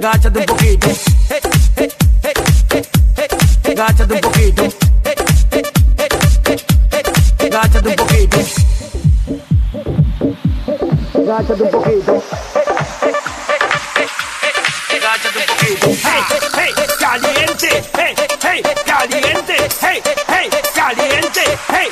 Gáchate un poquito. Gáchate un poquito. Gáchate un poquito. Gáchate un poquito. Un poquito. caliente, hey, hey, caliente, hey, hey, caliente, hey,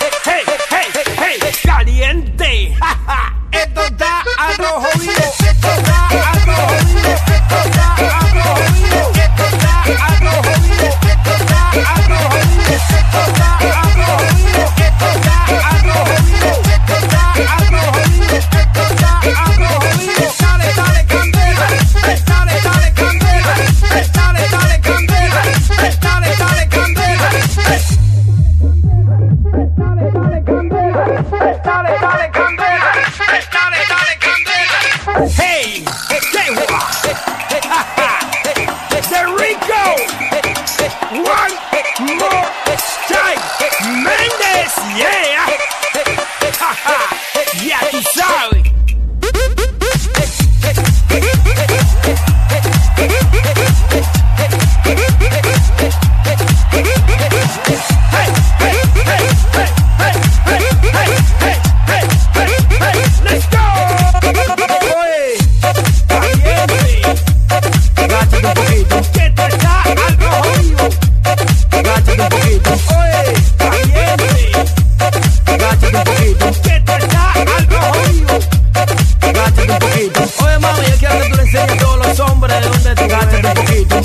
Hey, guay. The Rico. One more time. Méndez, yeah. Hombres de dónde te gáchate un poquito.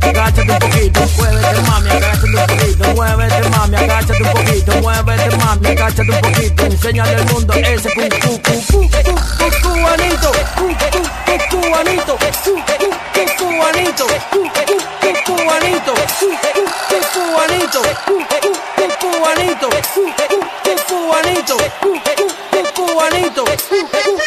Agáchate un poquito, muévete mami, agáchate un poquito, muévete mami, agáchate un poquito, muévete mami, agáchate un poquito, enséñale al mundo ese cu cu cu cu cu cubanito, cu cu cu cubanito, cu cu cu cubanito, cu cu cu cubanito, cu cu cu cubanito, cu cu cu cubanito, cu cu cu cubanito, cu cu cu cubanito, cu cu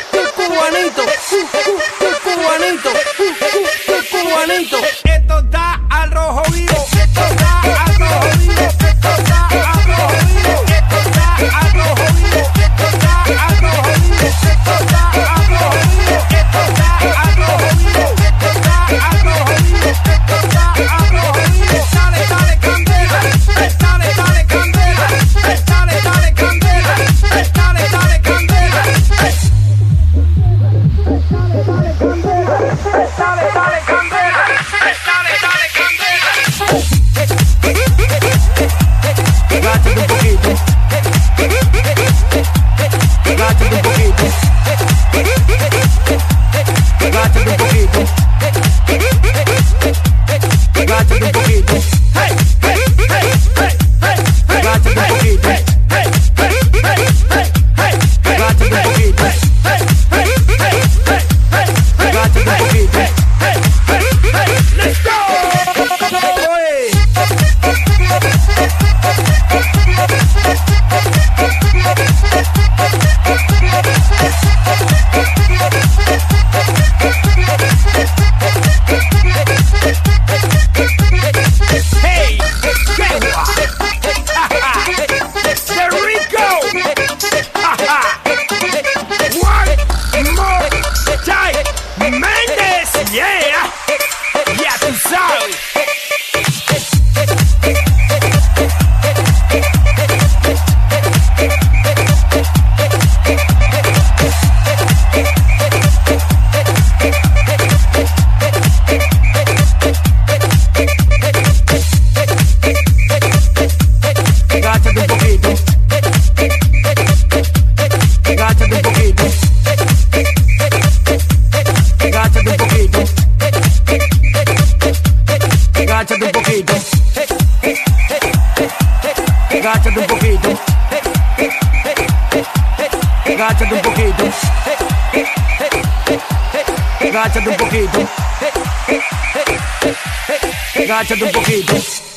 Agáchate un poquito. Agáchate un poquito. Agáchate un poquito. Agáchate un poquito. Agáchate un poquito.